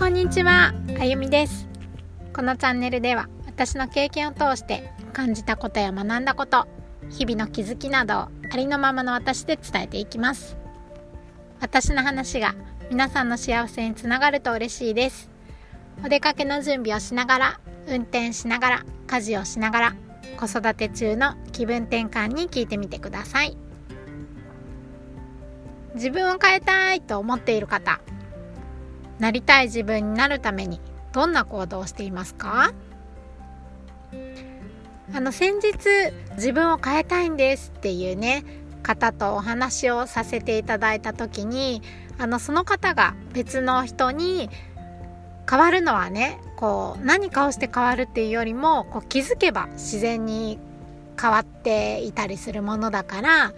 こんにちは、あゆみです。このチャンネルでは私の経験を通して感じたことや学んだこと日々の気づきなどをありのままの私で伝えていきます。私の話が皆さんの幸せにつながると嬉しいです。お出かけの準備をしながら運転しながら家事をしながら子育て中の気分転換に聞いてみてください。自分を変えたいと思っている方なりたい自分になるためにどんな行動をしていますか？あの先日自分を変えたいんですっていうね方とお話をさせていただいた時にあのその方が別の人に変わるのはねこう何かをして変わるっていうよりもこう気づけば自然に変わっていたりするものだからっ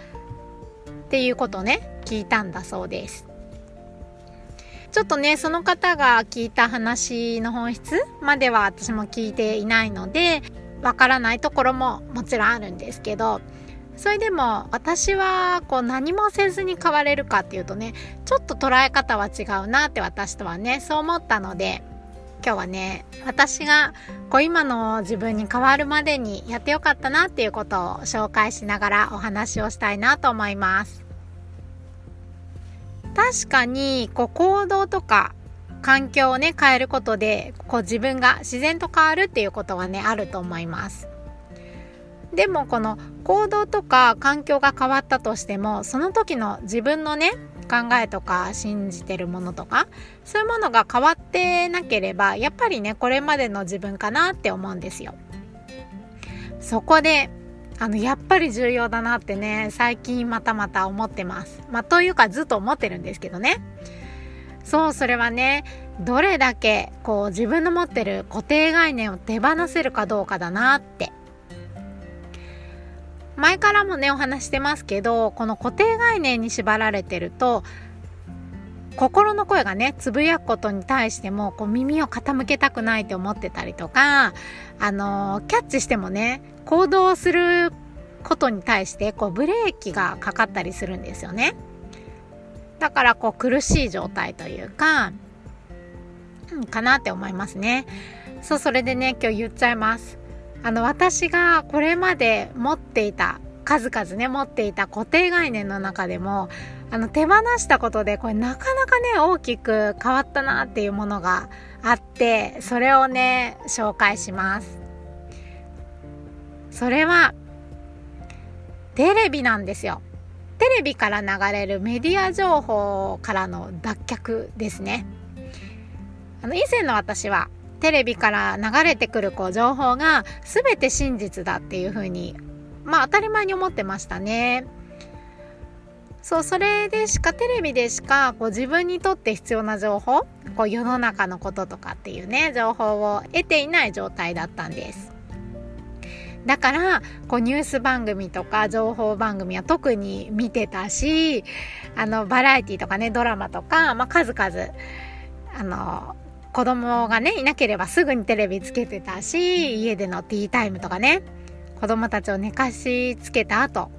ていうことをね聞いたんだそうです。ちょっとね、その方が聞いた話の本質までは私も聞いていないので、わからないところももちろんあるんですけど、それでも私はこう何もせずに変われるかっていうとね、ちょっと捉え方は違うなって私とはね、そう思ったので、今日はね、私がこう今の自分に変わるまでにやってよかったなっていうことを紹介しながらお話をしたいなと思います。確かにこう行動とか環境をね変えることでこう自分が自然と変わるっていうことはねあると思います。でもこの行動とか環境が変わったとしてもその時の自分のね考えとか信じてるものとかそういうものが変わってなければやっぱりねこれまでの自分かなって思うんですよ。そこであのやっぱり重要だなってね最近またまた思ってます。まあというかずっと思ってるんですけどね。そうそれはねどれだけこう自分の持ってる固定概念を手放せるかどうかだなって。前からもねお話してますけどこの固定概念に縛られてると心の声がねつぶやくことに対してもこう耳を傾けたくないって思ってたりとかあのキャッチしてもね行動することに対してこうブレーキがかかったりするんですよね。だからこう苦しい状態というか、うん、かなって思いますね。そうそれでね今日言っちゃいます。あの私がこれまで持っていた数々ね持っていた固定概念の中でもあの手放したことでこれなかなかね大きく変わったなっていうものがあってそれをね紹介します。それはテレビなんですよ。テレビから流れるメディア情報からの脱却ですね。あの以前の私はテレビから流れてくるこう情報が全て真実だっていうふうにまあ当たり前に思ってましたね。そうそれでしかテレビでしかこう自分にとって必要な情報こう世の中のこととかっていうね情報を得ていない状態だったんですだからこうニュース番組とか情報番組は特に見てたしあのバラエティとかねドラマとか、まあ、数々あの子供がねいなければすぐにテレビつけてたし家でのティータイムとかね子供たちを寝かしつけた後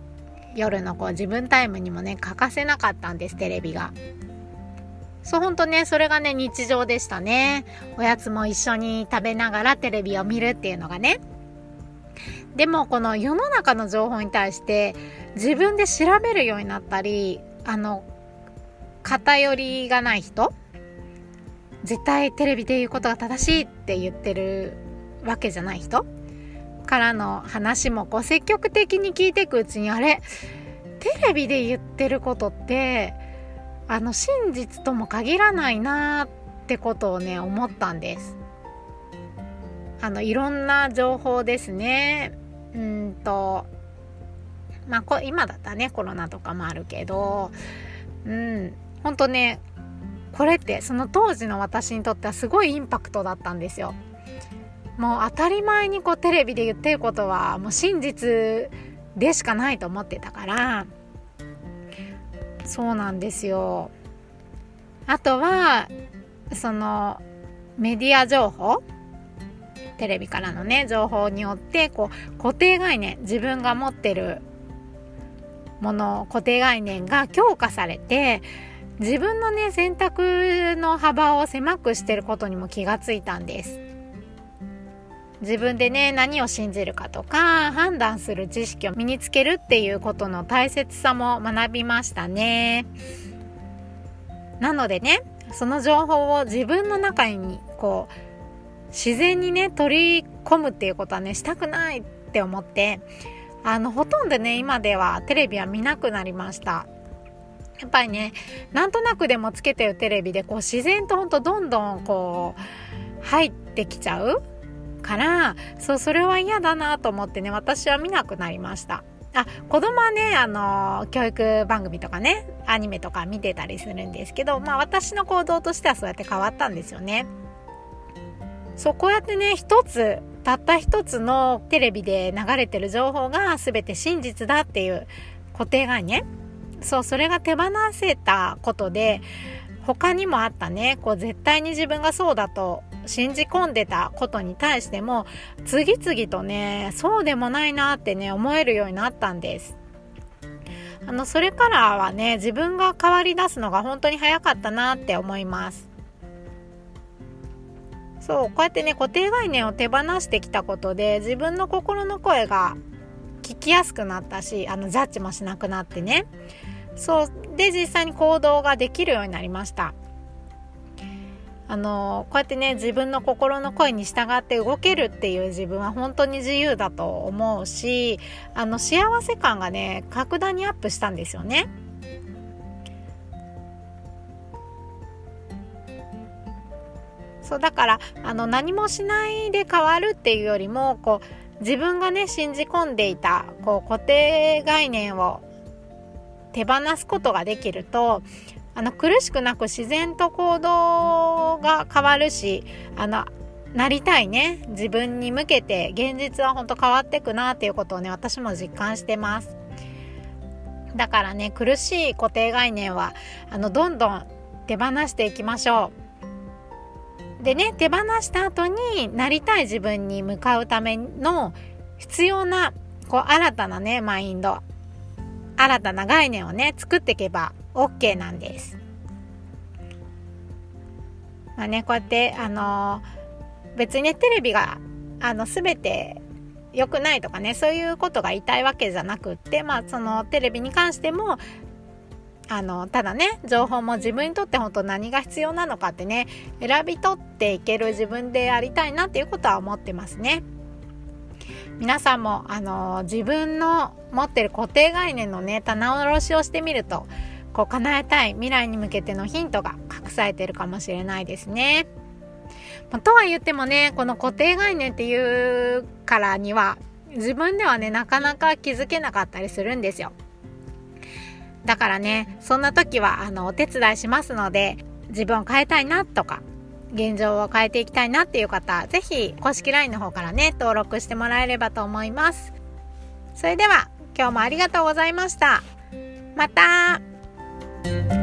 夜のこう自分タイムにもね欠かせなかったんですテレビが。そうほんとねそれがね日常でしたねおやつも一緒に食べながらテレビを見るっていうのがねでもこの世の中の情報に対して自分で調べるようになったりあの偏りがない人絶対テレビで言うことが正しいって言ってるわけじゃない人からの話もこう積極的に聞いていくうちにあれテレビで言ってることってあの真実とも限らないなってことをね思ったんです。あのいろんな情報ですね。うんとまあこ今だったねコロナとかもあるけどうん本当ねこれってその当時の私にとってはすごいインパクトだったんですよ。もう当たり前にこうテレビで言ってることはもう真実でしかないと思ってたから。そうなんですよ。あとはそのメディア情報。テレビからのね情報によってこう固定概念自分が持ってるもの固定概念が強化されて自分のね選択の幅を狭くしてることにも気がついたんです。自分でね何を信じるかとか判断する知識を身につけるっていうことの大切さも学びましたね。なのでねその情報を自分の中にこう自然にね取り込むっていうことはねしたくないって思ってあのほとんどね今ではテレビは見なくなりました。やっぱりねなんとなくでもつけてるテレビでこう自然とほんとどんどんこう入ってきちゃう。からそうそれは嫌だなと思ってね私は見なくなりました。あ子供はねあの教育番組とかねアニメとか見てたりするんですけどまあ私の行動としてはそうやって変わったんですよね。そうこうやってね一つたった一つのテレビで流れてる情報が全て真実だっていう固定概念。そうそれが手放せたことで他にもあったね。こう絶対に自分がそうだと信じ込んでたことに対しても次々とねそうでもないなってね思えるようになったんです。あのそれからはね自分が変わり出すのが本当に早かったなって思います。そうこうやってね固定概念を手放してきたことで自分の心の声が聞きやすくなったしあのジャッジもしなくなってね。そうで実際に行動ができるようになりました。あのこうやってね自分の心の声に従って動けるっていう自分は本当に自由だと思うしあの幸せ感がね格段にアップしたんですよね。そうだからあの何もしないで変わるっていうよりもこう自分がね信じ込んでいたこう固定概念を手放すことができるとあの苦しくなく自然と行動が変わるしあのなりたいね。自分に向けて現実は本当変わっていくなっていうことをね私も実感してます。だからね苦しい固定概念はあのどんどん手放していきましょう。でね手放した後になりたい自分に向かうための必要なこう新たなねマインド。新たな概念をね作っていけば OK なんです。まあねこうやってあの別にねテレビがあの全て良くないとかねそういうことが言いたいわけじゃなくってまあそのテレビに関してもあのただね情報も自分にとって本当何が必要なのかってね選び取っていける自分でありたいなっていうことは思ってますね。皆さんもあの自分の持ってる固定概念のね棚卸しをしてみるとこう叶えたい未来に向けてのヒントが隠されてるかもしれないですね。まとは言ってもねこの固定概念っていうからには自分ではねなかなか気づけなかったりするんですよ。だからねそんな時はあのお手伝いしますので自分を変えたいなとか現状を変えていきたいなっていう方是非公式 LINE の方からね登録してもらえればと思います。それでは今日もありがとうございました。また thank you